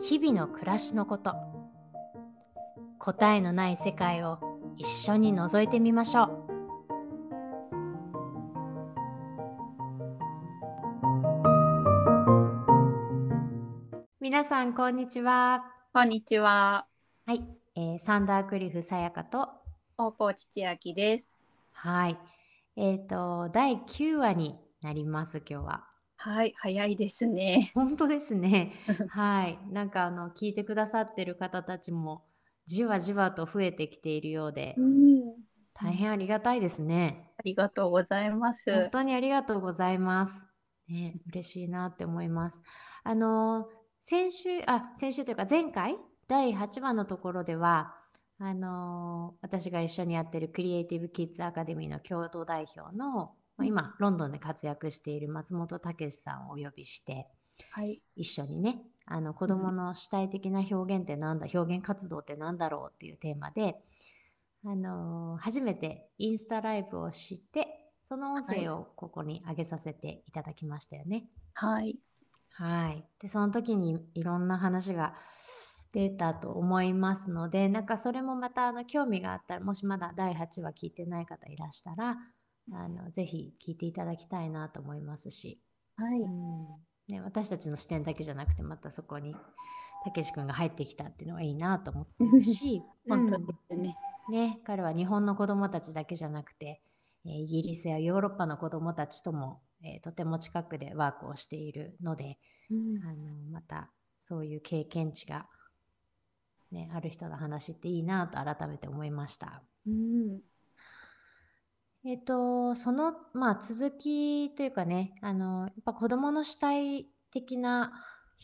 日々の暮らしのこと。答えのない世界を一緒に覗いてみましょう。皆さんこんにちは。こんにちは。はい、えー、サンダークリフさやかと。大河内千秋です。はい。えっ、ー、と第9話になります今日ははい、早いですね。本当ですね。はい。なんかあの聞いてくださってる方たちもじわじわと増えてきているようで、うん、大変ありがたいですね。ありがとうございま本す。当にありがとうございます。ね、嬉しいなって思います。あの先週あ先週というか前回第8話のところではあの私が一緒にやってるクリエイティブキッズアカデミーの共同代表のまあ今ロンドンで活躍している松本武さんをお呼びしてはい、一緒にねあの子どもの主体的な表現ってなんだ、表現活動ってなんだろうっていうテーマで、あのー初めてインスタライブをしてその音声をここに上げさせていただきましたよね。はい、はい。で、その時にいろんな話が出たと思いますので、なんかそれもまたあの興味があったら、もしまだ第8話聞いてない方いらしたら、あのぜひ聞いていただきたいなと思いますし、はい、うん。ね、私たちの視点だけじゃなくて、またそこにたけし君が入ってきたっていうのはいいなと思ってるし、本当うん。ですね。ね、彼は日本の子どもたちだけじゃなくて、えーイギリスやヨーロッパの子どもたちとも、えーとても近くでワークをしているので、うん。あのまたそういう経験値が、ね、ある人の話っていいなと改めて思いました。うん、えっと、その、まあ、続きというかね、あの、やっぱ子供の主体的な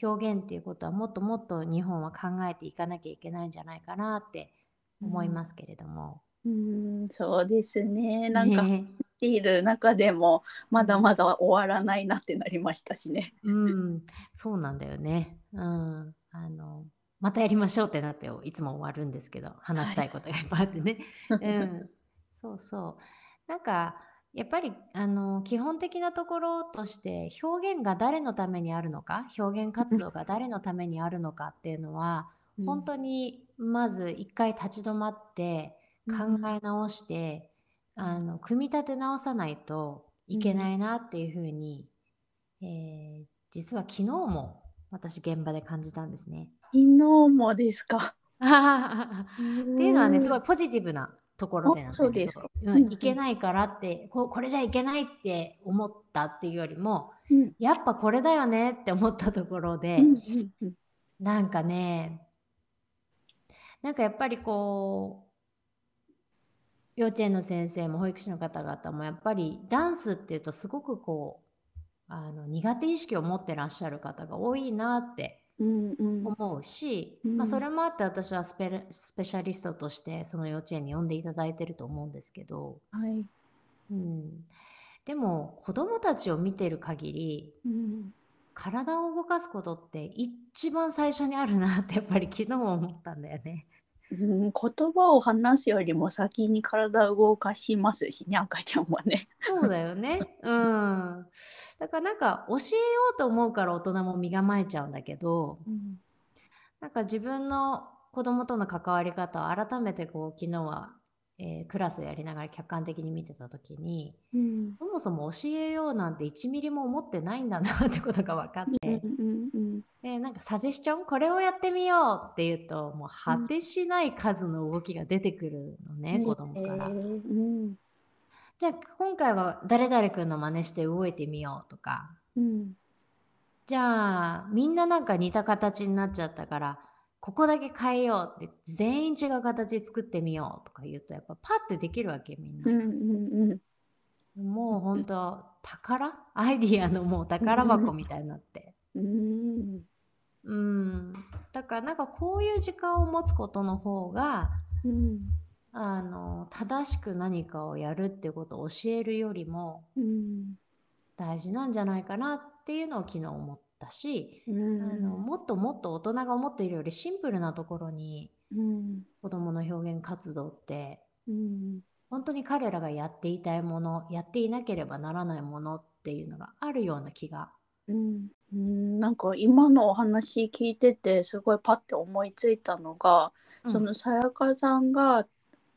表現っていうことはもっともっと日本は考えていかなきゃいけないんじゃないかなって思いますけれども。うん、そうですね。なんかねいる中でもまだまだ終わらないなってなりましたしね。うん、そうなんだよね。うん。あの、またやりましょうってなっていつも終わるんですけど、話したいことがいっぱいあってね。うん。そうそう。なんか、やっぱりあの基本的なところとして表現が誰のためにあるのか表現活動が誰のためにあるのかっていうのは、うん本当にまず一回立ち止まって考え直して、あの組み立て直さないといけないなっていうふうに、えー実は昨日も私現場で感じたんですね。昨日もですか？っていうのはねすごいポジティブなところでなんうですか。うんうんいけないからってここれじゃいけないって思ったっていうよりもうん、やっぱこれだよねって思ったところで、うん。なんかねなんかやっぱりこう幼稚園の先生も保育士の方々もやっぱりダンスっていうとすごくこうあの苦手意識を持ってらっしゃる方が多いなってうん、うん、思うし、うん。まあ、それもあって私はスペルスペシャリストとしてその幼稚園に呼んでいただいてると思うんですけど、はい、うん、でも子どもたちを見てる限りうん、体を動かすことって一番最初にあるなってやっぱり昨日思ったんだよね。うん、言葉を話すよりも先に体を動かしますしね、赤ちゃんはね。そうだよね。うん。だからなんか教えようと思うから大人も身構えちゃうんだけど、うん、なんか自分の子供との関わり方を改めてこう昨日は、えークラスをやりながら客観的に見てた時にうん、そもそも教えようなんて1ミリも思ってないんだなってことが分かって、うん、うん、でなんかサジェスチョンこれをやってみようって言うともう果てしない数の動きが出てくるのね、子供から。えーうん、じゃあ今回は誰々君の真似して動いてみようとかうん、じゃあみんななんか似た形になっちゃったからここだけ変えようって全員違う形作ってみようとか言うとやっぱパッてできるわけみんな。うん、うん、うん。もう本当宝？アイディアのもう宝箱みたいになって。うんうん。だからなんかこういう時間を持つことの方が、うん。あの、正しく何かをやるってことを教えるよりもうん大事なんじゃないかなっていうのを昨日思ったし、うん。あのもっともっと大人が思っているよりシンプルなところにうん。子どもの表現活動ってうん。本当に彼らがやっていたいものやっていなければならないものっていうのがあるような気がうん。うん。なんか今のお話聞いててすごいパッて思いついたのが、そのさやかさんが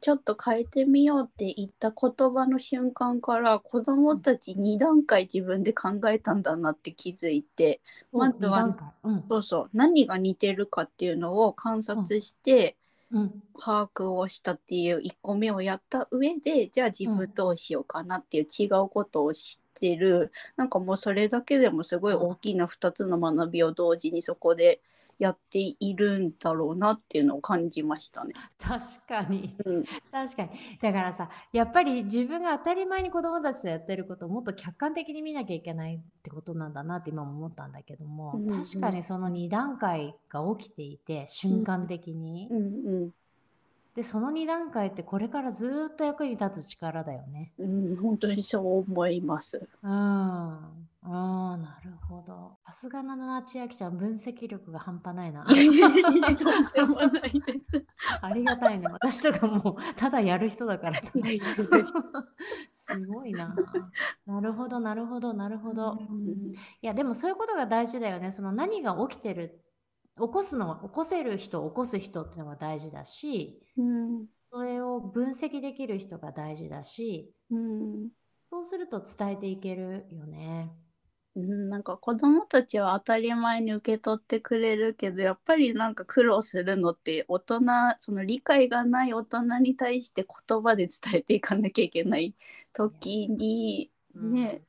ちょっと変えてみようって言った言葉の瞬間から子どもたち2段階自分で考えたんだなって気づいてうんまずはうん。そうそう。何が似てるかっていうのを観察してうん。把握をしたっていう1個目をやった上でじゃあ自分どうしようかなっていう違うことを知ってる。なんかもうそれだけでもすごい大きな2つの学びを同時にそこでやっているんだろうなっていうのを感じましたね。確かに。うん。確かに。だからさやっぱり自分が当たり前に子どもたちとやってることをもっと客観的に見なきゃいけないってことなんだなって今も思ったんだけども、うんうん。確かにその2段階が起きていて瞬間的に、うんでその2段階ってこれからずーっと役に立つ力だよね。うん、うん、本当にそう思います。うん。ああ、なるほど。さすがなな千秋ちゃん、分析力が半端ないな。ありがたいね。私とかもう、ただやる人だからさ。すごいな。なるほど、なるほど、なるほど。いや、でもそういうことが大事だよね。その何が起きてる、起こすのは、起こせる人、起こす人っていうのが大事だし、うん。それを分析できる人が大事だし、うん。そうすると伝えていけるよね。うん、なんか子供たちは当たり前に受け取ってくれるけどやっぱりなんか苦労するのって大人その理解がない大人に対して言葉で伝えていかなきゃいけない時にうん。ね、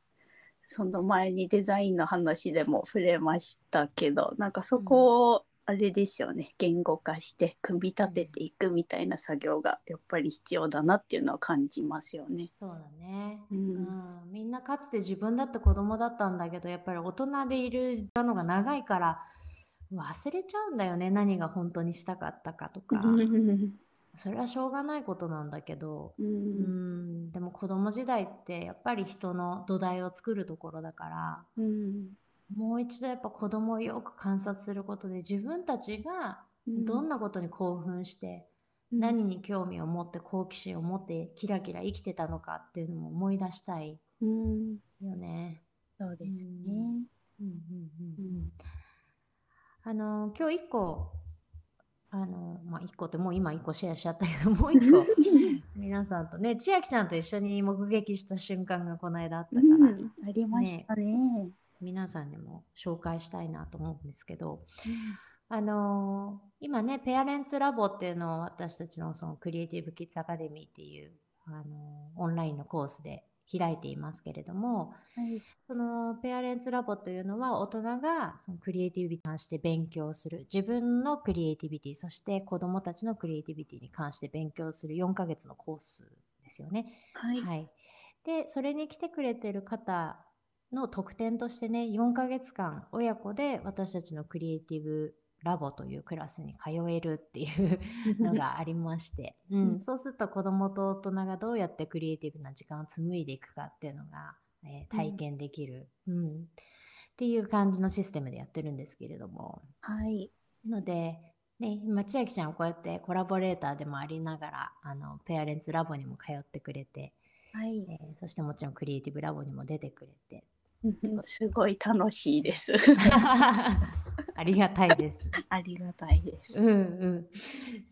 その前にデザインの話でも触れましたけどなんかそこをあれですよね言語化して組み立てていくみたいな作業がやっぱり必要だなっていうのは感じますよね。そうだね。ううん。ん、みんなかつて自分だって子供だったんだけどやっぱり大人でいるのが長いから忘れちゃうんだよね何が本当にしたかったかとかそれはしょうがないことなんだけどううんんでも子供時代ってやっぱり人の土台を作るところだからうん。もう一度やっぱ子供をよく観察することで自分たちがどんなことに興奮して何に興味を持って好奇心を持ってキラキラ生きてたのかっていうのも思い出したいうん。よね。そうですね。うんうんうんうん。あの今日一個あのまあ一個ってもう今一個シェアしちゃったけどもう一個 皆さんとね千秋ちゃんと一緒に目撃した瞬間がこの間あったから、うん、ありましたね。皆さんにも紹介したいなと思うんですけどあの今ねペアレンツラボっていうのを私たちのそのクリエイティブキッズアカデミーっていうあのオンラインのコースで開いていますけれどもはい。そのペアレンツラボというのは大人がそのクリエイティビティに関して勉強する。自分のクリエイティビティそして子どもたちのクリエイティビティに関して勉強する4ヶ月のコースですよね。はい。はい、でそれに来てくれてる方の特典としてね4ヶ月間親子で私たちのクリエイティブラボというクラスに通えるっていうのがありまして、ううん。ん、そうすると子どもと大人がどうやってクリエイティブな時間を紡いでいくかっていうのが、えー体験できる、うん。っていう感じのシステムでやってるんですけれども。はい。ので、ね、今千秋ちゃんはこうやってコラボレーターでもありながらあのペアレンツラボにも通ってくれて、はい。えーそしてもちろんクリエイティブラボにも出てくれて。すごい楽しいです。ありがたいです。ありがたいです。うんうん。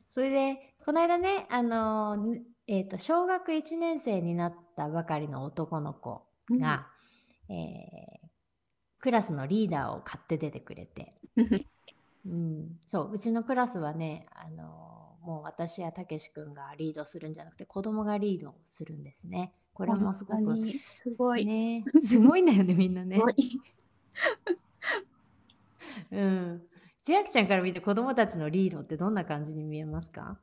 それで、この間ね、あのー、えっ、と、小学1年生になったばかりの男の子が、えークラスのリーダーを買って出てくれて、うん、そう、うちのクラスはね、あのーもう私やたけし君がリードするんじゃなくて、子供がリードするんですね。これもすごく、すごい。ね、すごいんだよね、みんなねうん。千秋ちゃんから見て子供たちのリードってどんな感じに見えますか？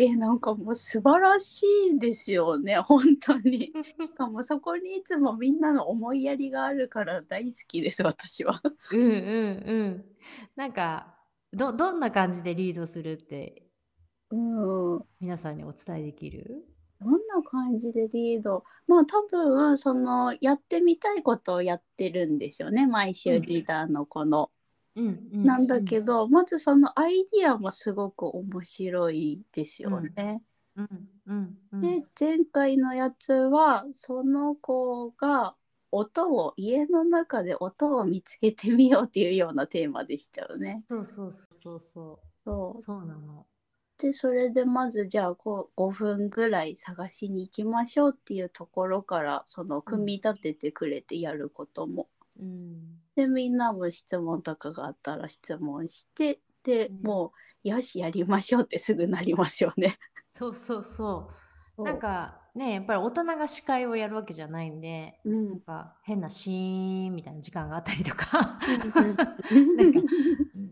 えなんかもう素晴らしいですよね。本当に。しかもそこにいつもみんなの思いやりがあるから大好きです私は。うんうんうん。なんかどどんな感じでリードするってうん。皆さんにお伝えできる？どんな感じでリード？まあ多分そのやってみたいことをやってるんですよね毎週リーダーのこの。なんだけど、まずそのアイディアもすごく面白いですよね。うんうんうんで前回のやつはその子が音を家の中で音を見つけてみようっていうようなテーマでしたよね。そうそうそうそそうそうなの。でそれでまずじゃあこう5分ぐらい探しに行きましょうっていうところからその組み立ててくれてやることも。うん。でみんなも質問とかがあったら質問してでうん。もうよしやりましょうってすぐなりますよね。そうそうそう。そう。なんかねやっぱり大人が司会をやるわけじゃないんでうなんんか変なシーンみたいな時間があったりとか。うん なんか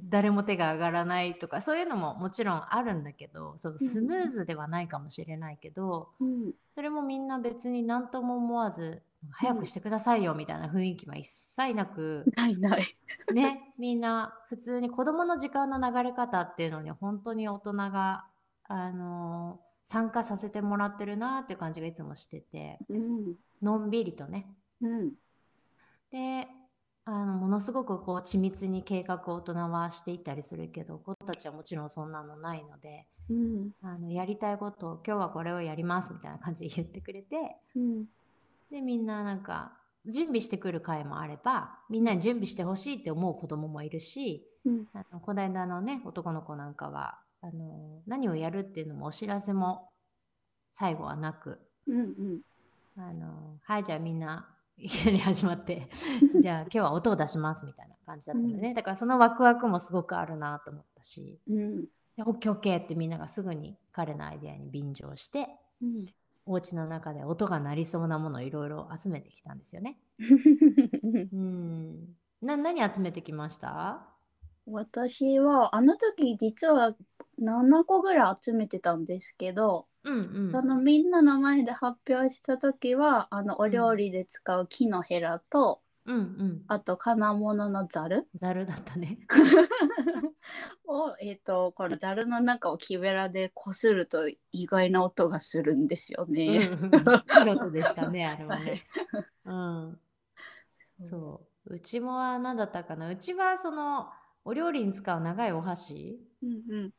誰も手が上がらないとかそういうのももちろんあるんだけどそのスムーズではないかもしれないけどうん。それもみんな別に何とも思わず早くしてくださいよみたいな雰囲気は一切なく、ないない。ねみんな普通に子どもの時間の流れ方っていうのに本当に大人が、あのー参加させてもらってるなっていう感じがいつもしててうん。のんびりとね。うん。であのものすごくこう緻密に計画を大人はしていったりするけど子たちはもちろんそんなのないのでうん。あのやりたいことを今日はこれをやりますみたいな感じで言ってくれてうんでみんななんか準備してくる回もあればみんなに準備してほしいって思う子供もいるしうん。あのこの間のね男の子なんかはあの何をやるっていうのもお知らせも最後はなくうんうん。あのはいじゃあみんないきなり始まって じゃあ今日は音を出しますみたいな感じだったんでね、だからそのワクワクもすごくあるなと思ったしうん。でオッケーオッケーってみんながすぐに彼のアイデアに便乗してうんお家の中で音が鳴りそうなものをいろいろ集めてきたんですよね。うん。な何集めてきました？私はあの時実は7個ぐらい集めてたんですけど、うんうん。そのみんなの前で発表した時はあのお料理で使う木のヘラと、うんうん。あと金物のざるざるだったね。を、えー、とこのざるの中を木べらでこすると意外な音がするんですようんうん。でしたね あれはね。うん。そう。う。ちもは何だったかな。うちはそのお料理に使う長いお箸。うんうん。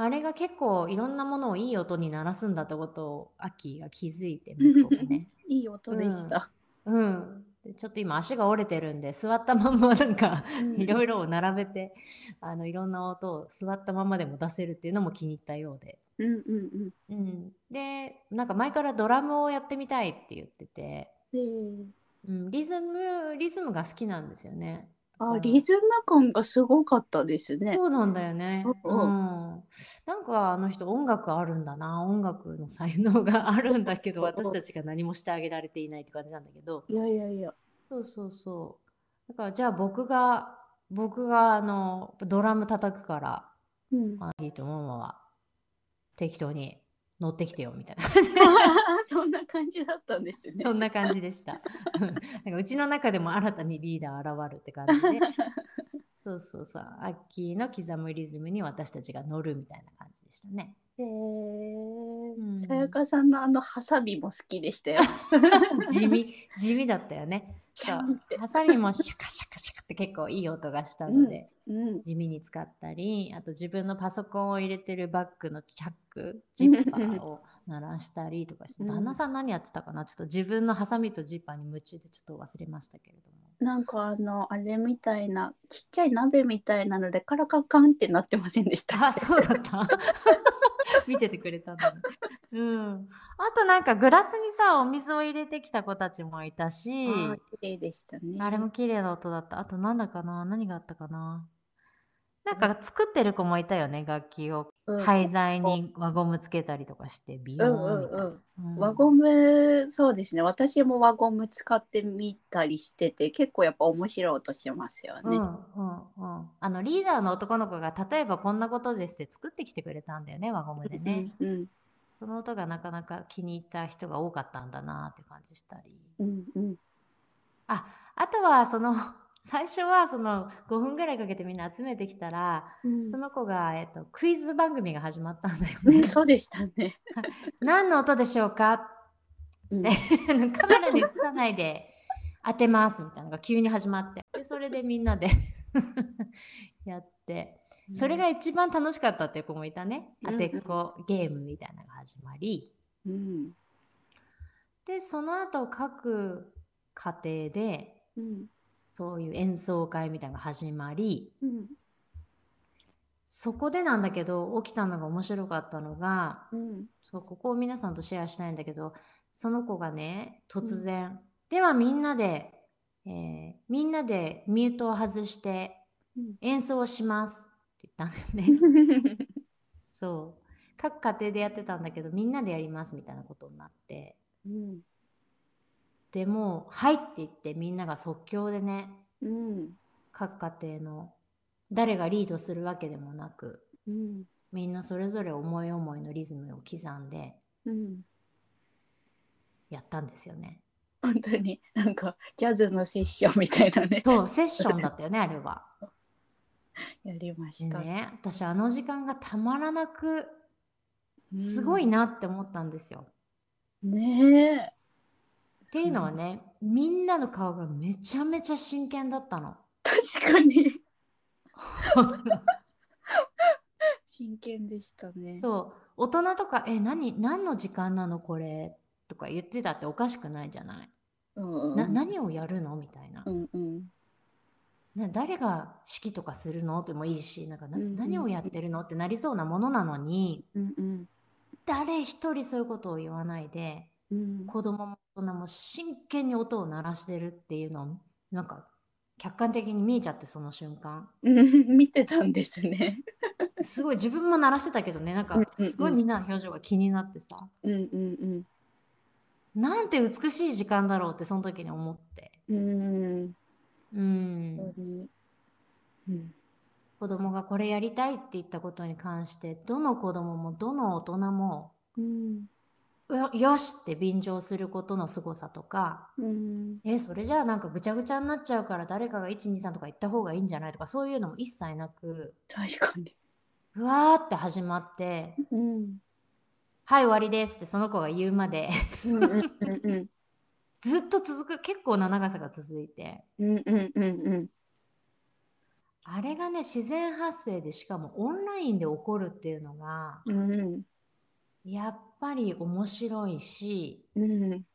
あれが結構いろんなものをいい音に鳴らすんだってことをアッキーが気づいて息子がね。いい音でした。うん、でちょっと今足が折れてるんで座ったまんまなんかうん。いろいろを並べてあのいろんな音を座ったままでも出せるっていうのも気に入ったようで、うんうんうん、でなんか前からドラムをやってみたいって言ってて、うん、リズムリズムが好きなんですよね。あリズム感がすごかったですね。そうなんだよね。ううん。ん、なんかあの人音楽あるんだな。音楽の才能があるんだけどうん私たちが何もしてあげられていないって感じなんだけど。いやいやいや。そうそうそう。だからじゃあ僕が僕があのドラム叩くからうん、アンディとママは適当に乗ってきてよみたいな そんな感じだったんですね。そんな感じでした。なんかうちの中でも新たにリーダー現るって感じでそうそうそうアッキーの刻むリズムに私たちが乗るみたいな感じでしたね。へうんえ。さやかさんのあのハサミも好きでしたよ。地味地味だったよね。シャンってハサミもシャカシャカシャカって結構いい音がしたので、うん。地味に使ったりあと自分のパソコンを入れてるバッグのチャックジッパーを鳴らしたりとかして、うん旦那さん何やってたかな？ちょっと自分のハサミとジッパーに夢中でちょっと忘れましたけれども。なんかあのあれみたいなちっちゃい鍋みたいなのでカラカンカンってなってませんでした。あそうだった見ててくれたんだね。うん、あとなんかグラスにさお水を入れてきた子たちもいたし綺麗でしたね。あれも綺麗な音だった。あとなんだかな？何があったかな？なんか作ってる子もいたよね、楽器を。うん廃材に輪ゴムつけたりとかして、ビヨうんーンみたいな。うんうん。うん輪ゴム、そうですね。私も輪ゴム使ってみたりしてて、結構やっぱ面白い音しますよね。うんうあのリーダーの男の子が例えばこんなことですって作ってきてくれたんだよね輪ゴムでね、うんうんその音がなかなか気に入った人が多かったんだなって感じしたり。うんうん。ああとはその 最初はその5分ぐらいかけてみんな集めてきたら、うん。その子が、えっと、クイズ番組が始まったんだよね。うん。そうでしたね。何の音でしょうか？うん。カメラに映さないで当てますみたいなのが急に始まって。でそれでみんなで やって。それが一番楽しかったっていう子もいたね。うん当てっこゲームみたいなのが始まり。うん。でその後各家庭でうん。そういう演奏会みたいなのが始まり。うん。そこでなんだけど起きたのが面白かったのがうん。そうここを皆さんとシェアしたいんだけどその子がね突然、ではみんなで、えーみんなでミュートを外してうん。演奏をしますって言ったんだよね。そう。各家庭でやってたんだけどみんなでやりますみたいなことになって。うんでもう「はい」って言ってみんなが即興でねうん各家庭の誰がリードするわけでもなくうんみんなそれぞれ思い思いのリズムを刻んでうん。やったんですよね。本当になんかジャズのセッションみたいなねそうセッションだったよねあれは。やりました。でね私あの時間がたまらなくうんすごいなって思ったんですよ。ねえ。っていうのはね、みんなの顔がめちゃめちゃ真剣だったの。確かに 真剣でしたね。そう大人とか「え何何の時間なのこれ」とか言ってたっておかしくないじゃない。うんうん。な何をやるのみたいな、うんうん。な誰が指揮とかするのでもいいしなんかなうんうん。何をやってるのってなりそうなものなのにうんうん。誰一人そういうことを言わないでうん。子供も大人も真剣に音を鳴らしてるっていうのをなんか客観的に見えちゃってその瞬間。うん。見てたんですね。すごい自分も鳴らしてたけどねなんかうんうんうん。すごいみんなの表情が気になってさ。うんうんなんて美しい時間だろうってその時に思ってうん。うん。うん子供がこれやりたいって言ったことに関してどの子供もどの大人もうんよよしって便乗することの凄さとかうんえそれじゃあなんかぐちゃぐちゃになっちゃうから誰かが123とか言った方がいいんじゃないとかそういうのも一切なく確かに。ふわーって始まってうん「はい終わりです」ってその子が言うまで。うんうんうん ずっと続く結構な長さが続いて。うんうんうんうん。あれがね自然発生でしかもオンラインで起こるっていうのがうん。やっぱり面白いしうん。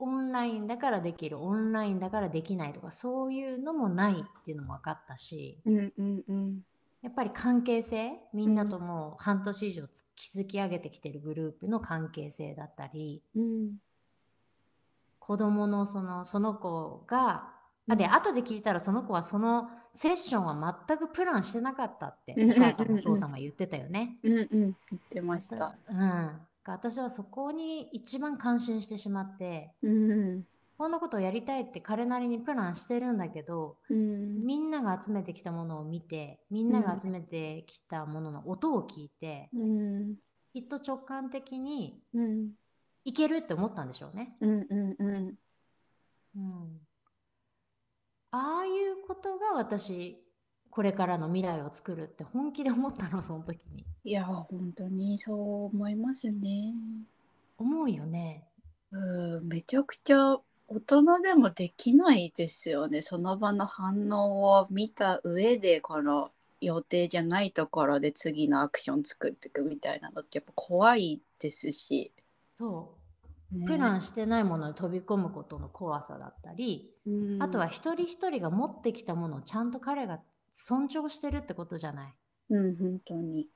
オンラインだからできるオンラインだからできないとかそういうのもないっていうのも分かったし。うんうんうんやっぱり関係性みんなともう半年以上つ築き上げてきてるグループの関係性だったりうん。子供のそのその子があで後で聞いたらその子はそのセッションは全くプランしてなかったってうん。お母さんもお父さんも言ってたよね。うんうん言ってました。うん、私はそこに一番感心してしまってうんこんなことをやりたいって彼なりにプランしてるんだけどうんみんなが集めてきたものを見てみんなが集めてきたものの音を聞いて、うんきっと直感的にうんいけるって思ったんでしょうね。うんうんうんうん、ああいうことが私これからの未来を作るって本気で思ったのその時に。いや本当にそう思いますね。思うよね。うんめちゃくちゃ大人でもできないですよね。その場の反応を見た上でこの予定じゃないところで次のアクション作っていくみたいなのってやっぱ怖いですし、そう。ね。プランしてないものに飛び込むことの怖さだったり、うん。あとは一人一人が持ってきたものをちゃんと彼が尊重してるってことじゃない。うん本当に。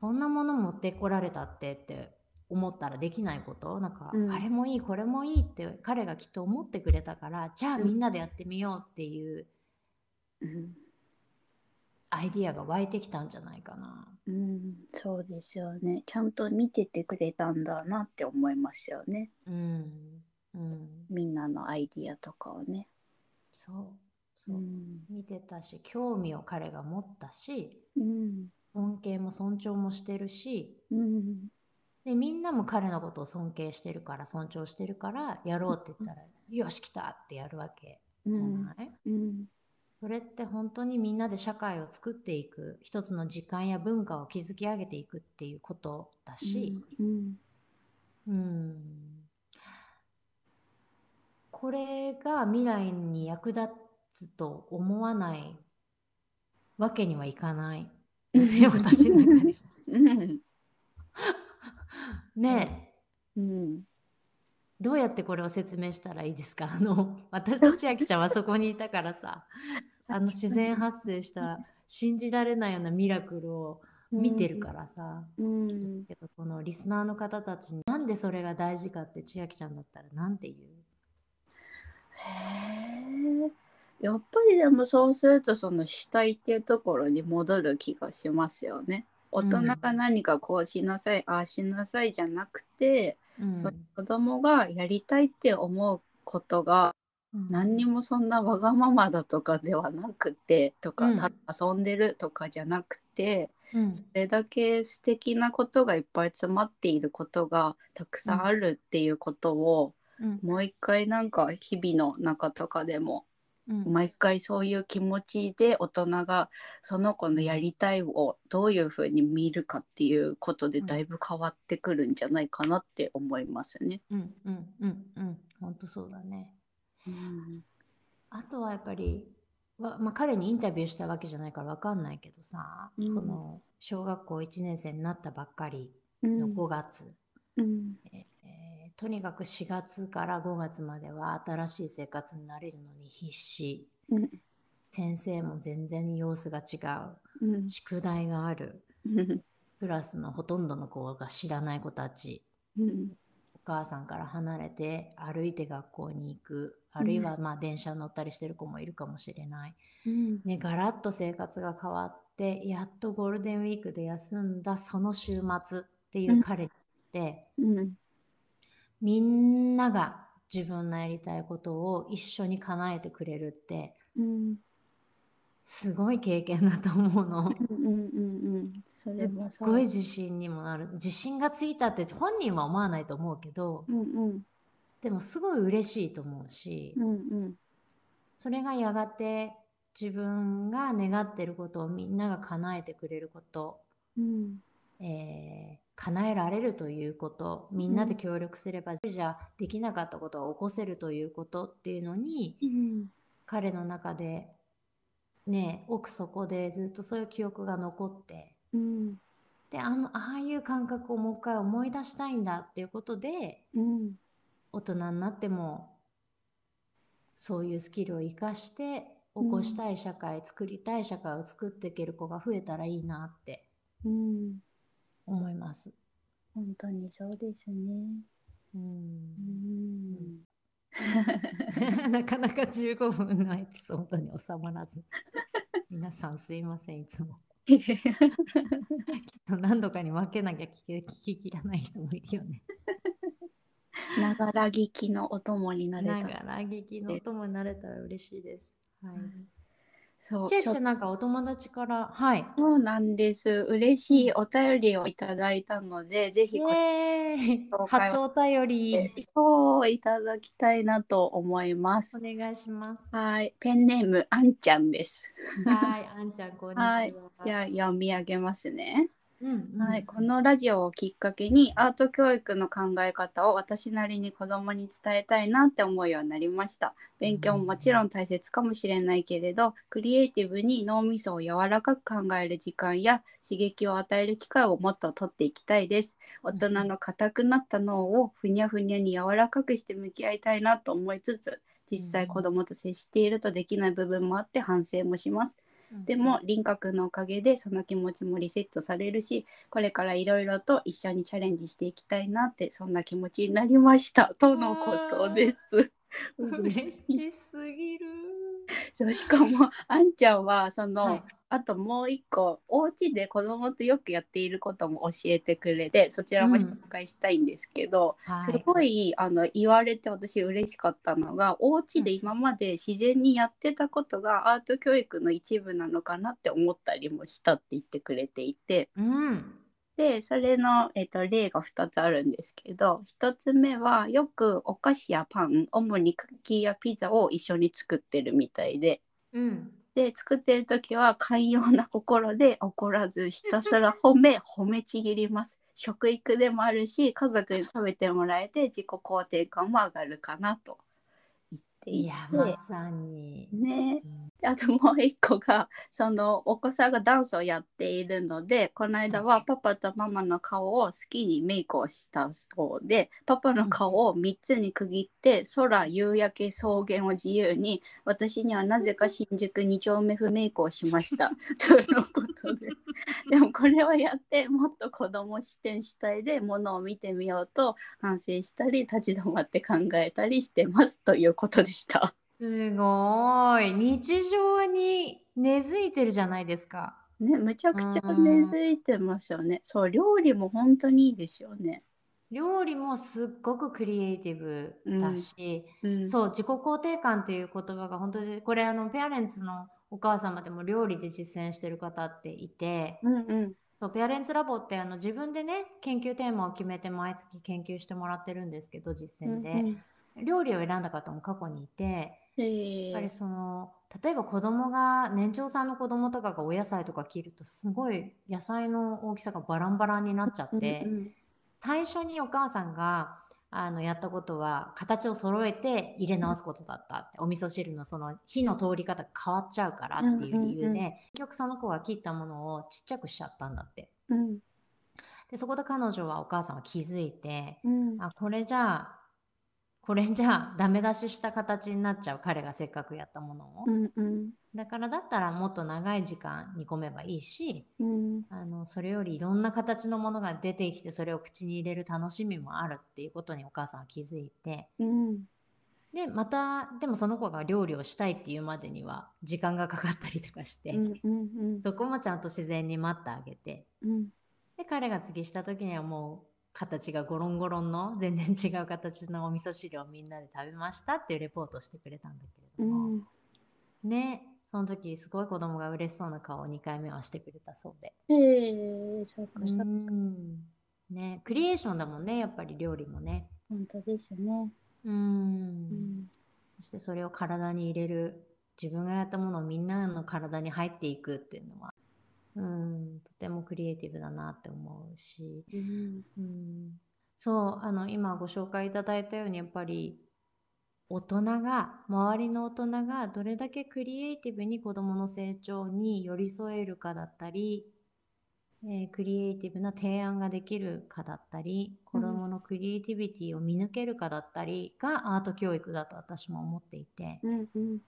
そんなもの持ってこられたってって思ったらできないこと？なんか、うん。あれもいいこれもいいって彼がきっと思ってくれたからじゃあうん。みんなでやってみようっていううん。アイディアが湧いてきたんじゃないかな。うん、そうですよね。ちゃんと見ててくれたんだなって思いますよね。うん、うん、みんなのアイディアとかをね。そうそう。う、ん、見てたし興味を彼が持ったしうん、尊敬も尊重もしてるしうん、でみんなも彼のことを尊敬してるから尊重してるからやろうって言ったら「よし来た!」ってやるわけうじゃん、ない、うん、それって本当にみんなで社会を作っていく一つの時間や文化を築き上げていくっていうことだし、うん、うん、これが未来に役立つと思わないわけにはいかない。ね、私の中で。うん、ね。え、うん、どうやってこれを説明したらいいですか？あの私と 千秋ちゃんはそこにいたからさ。あの自然発生した信じられないようなミラクルを見てるからさ、うん、けどこのリスナーの方たちになんでそれが大事かって千秋ちゃんだったらなんて言う？へえ。やっぱりでもそうするとその主体っていうところに戻る気がしますよね。大人が何かこうしなさい、ああしなさいじゃなくて、うん。その子供がやりたいって思うことがうん。何にもそんなわがままだとかではなくてとか、うん。遊んでるとかじゃなくてうん。それだけ素敵なことがいっぱい詰まっていることがたくさんあるっていうことを、うん。もう一回なんか日々の中とかでもうん。毎回そういう気持ちで大人がその子のやりたいをどういうふうに見るかっていうことでうん。だいぶ変わってくるんじゃないかなって思いますね。うんうんうんうん。本当そうだね。うん。あとはやっぱりわ、まあ、彼にインタビューしたわけじゃないからわかんないけどさ、うん。その小学校1年生になったばっかりのうん。5月、うん。えーとにかく4月から5月までは新しい生活になれるのに必死。うん。先生も全然様子が違う。ん。う宿題がある。うん。クラスのほとんどの子が知らない子たち。うん。お母さんから離れて歩いて学校に行く。あるいはまあ電車乗ったりしてる子もいるかもしれない、うん。ね、ガラッと生活が変わってやっとゴールデンウィークで休んだその週末っていう彼って、うんみんなが自分のやりたいことを一緒に叶えてくれるってうんすごい経験だと思うの。うん。うん。うん。それすごい自信にもなる。自信がついたって本人は思わないと思うけどうん。うん。でもすごい嬉しいと思うし、うん。うん。それがやがて自分が願ってることをみんなが叶えてくれること、うん。えー叶えられるということみんなで協力すれば、じゃできなかったことを起こせるということっていうのにうん。彼の中でね奥底でずっとそういう記憶が残ってうん。であのああいう感覚をもう一回思い出したいんだっていうことでうん大人になってもそういうスキルを生かして起こしたい社会、作りたい社会を作っていける子が増えたらいいなってうん思います。本当にそうですね。ううんん なかなか15分のエピソードに収まらず 皆さんすいませんいつもきっと何度かに分けなきゃ聞き聞ききらない人もいるよね。ながら聞きのお供になれた。ながら聞きのお供になれたら嬉しいです。はい。そう、ちゃんなんかお友達からはい。そうなんです。嬉しいお便りをいただいたので、ぜひイこ初お便りそういただきたいなと思いますお。願いします。はい、ペンネームあんちゃんです。はい、あんちゃんこんにちは。はいじゃあ読み上げますね。うんうんはい、このラジオをきっかけにアート教育の考え方を私なりに子供に伝えたいなって思うようになりました。勉強ももちろん大切かもしれないけれど、クリエイティブに脳みそを柔らかく考える時間や刺激を与える機会をもっと取っていきたいです。大人の硬くなった脳をふにゃふにゃに柔らかくして向き合いたいなと思いつつ、実際子供と接しているとできない部分もあって反省もします。でも輪郭のおかげでその気持ちもリセットされるしこれからいろいろと一緒にチャレンジしていきたいなってそんな気持ちになりましたとのことです。嬉しすぎる。しかもあんちゃんはその、はいあともう一個お家で子供とよくやっていることも教えてくれてそちらも紹介したいんですけど、はいすごいあの言われて私嬉しかったのがお家で今まで自然にやってたことがアート教育の一部なのかなって思ったりもしたって言ってくれていてうん。でそれの、えっと例が2つあるんですけど1つ目はよくお菓子やパン主にクッキーやピザを一緒に作ってるみたいで。うん。で作ってる時は寛容な心で怒らずひたすら褒め 褒めちぎります。食育でもあるし家族に食べてもらえて自己肯定感も上がるかなと。言っていていや、まさに。ね。うん。あともう一個がそのお子さんがダンスをやっているのでこの間はパパとママの顔を好きにメイクをしたそうでパパの顔を3つに区切って空夕焼け草原を自由に私にはなぜか新宿2丁目不メイクをしました。とのことで でもこれをやってもっと子供視点主体でものを見てみようと反省したり立ち止まって考えたりしてますということでした。すごい。日常に根付いてるじゃないですか。ね、むちゃくちゃうん根付いてますよね。そう、料理も本当にいいですよね。料理もすっごくクリエイティブだし、うん、そう、自己肯定感っていう言葉が本当に、これあの、ペアレンツのお母様でも料理で実践してる方っていて、うんうん。そうペアレンツラボってあの自分でね、研究テーマを決めて毎月研究してもらってるんですけど、実践で。うん料理を選んだ方も過去にいて、へえ。やっぱりその例えば子供が年長さんの子供とかがお野菜とか切るとすごい野菜の大きさがバランバランになっちゃって、うんうん。最初にお母さんがあのやったことは形を揃えて入れ直すことだったって。お味噌汁のその火の通り方が変わっちゃうからっていう理由で、結局その子が切ったものをちっちゃくしちゃったんだって。うん。でそこで彼女はお母さんは気づいてうん。あこれじゃあこれじゃあダメ出しした形になっちゃう彼がせっかくやったものを、うんうん。だからだったらもっと長い時間煮込めばいいしうん。あのそれよりいろんな形のものが出てきてそれを口に入れる楽しみもあるっていうことにお母さんは気づいて。うん。でまたでもその子が料理をしたいっていうまでには時間がかかったりとかして、うんうんそこもちゃんと自然に待ってあげて。うん。で彼が次した時にはもう形がゴロンゴロンの 全然違う形のお味噌汁をみんなで食べましたっていうレポートをしてくれたんだけれども、ねその時すごい子供が嬉しそうな顔を2回目はしてくれたそうで。へえそうかうそうかんね、クリエーションだもんねやっぱり料理もね。本当ですね。うんうんそしてそれを体に入れる自分がやったものをみんなの体に入っていくっていうのはうんとてもクリエイティブだなって思うし、うん。うん、そうあの今ご紹介いただいたようにやっぱり大人が周りの大人がどれだけクリエイティブに子どもの成長に寄り添えるかだったり、えークリエイティブな提案ができるかだったり子どものクリエイティビティを見抜けるかだったりがアート教育だと私も思っていて、うんうん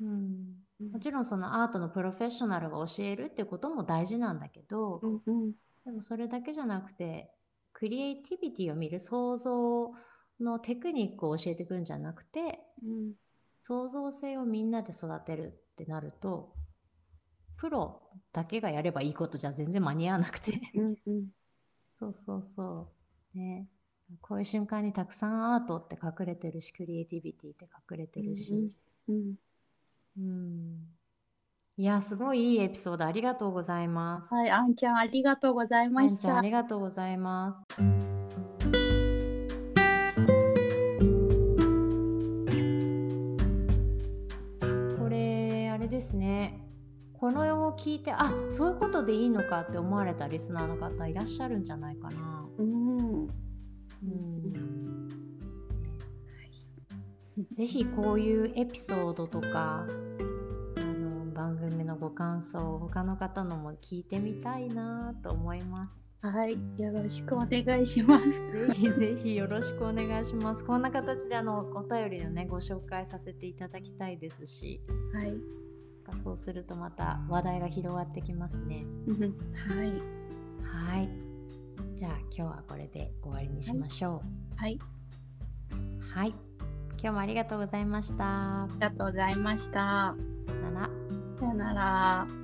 うん、もちろんそのアートのプロフェッショナルが教えるってことも大事なんだけど、うんうん。でもそれだけじゃなくてクリエイティビティを見る創造のテクニックを教えてくるんじゃなくてうん。創造性をみんなで育てるってなるとプロだけがやればいいことじゃ全然間に合わなくて。うんうん。そうそうそう。ね。こういう瞬間にたくさんアートって隠れてるしクリエイティビティって隠れてるし、うんうんいやすごいいいエピソードありがとうございます。はい、あんちゃんありがとうございましたあんちゃんあ。りがとうございます。これあれですね。このを聞いてあそういうことでいいのかって思われたリスナーの方いらっしゃるんじゃないかな。ぜひこういうエピソードとかあの番組のご感想他の方のも聞いてみたいなと思います。はい、よろしくお願いします。ぜひぜひよろしくお願いします。こんな形であのお便りのねご紹介させていただきたいですし、はい、そうするとまた話題が広がってきますね。うんはい、はい。じゃあ今日はこれで終わりにしましょはい、う。はい。今日もありがとうございました。ありがとうございました。さよなら。さよなら。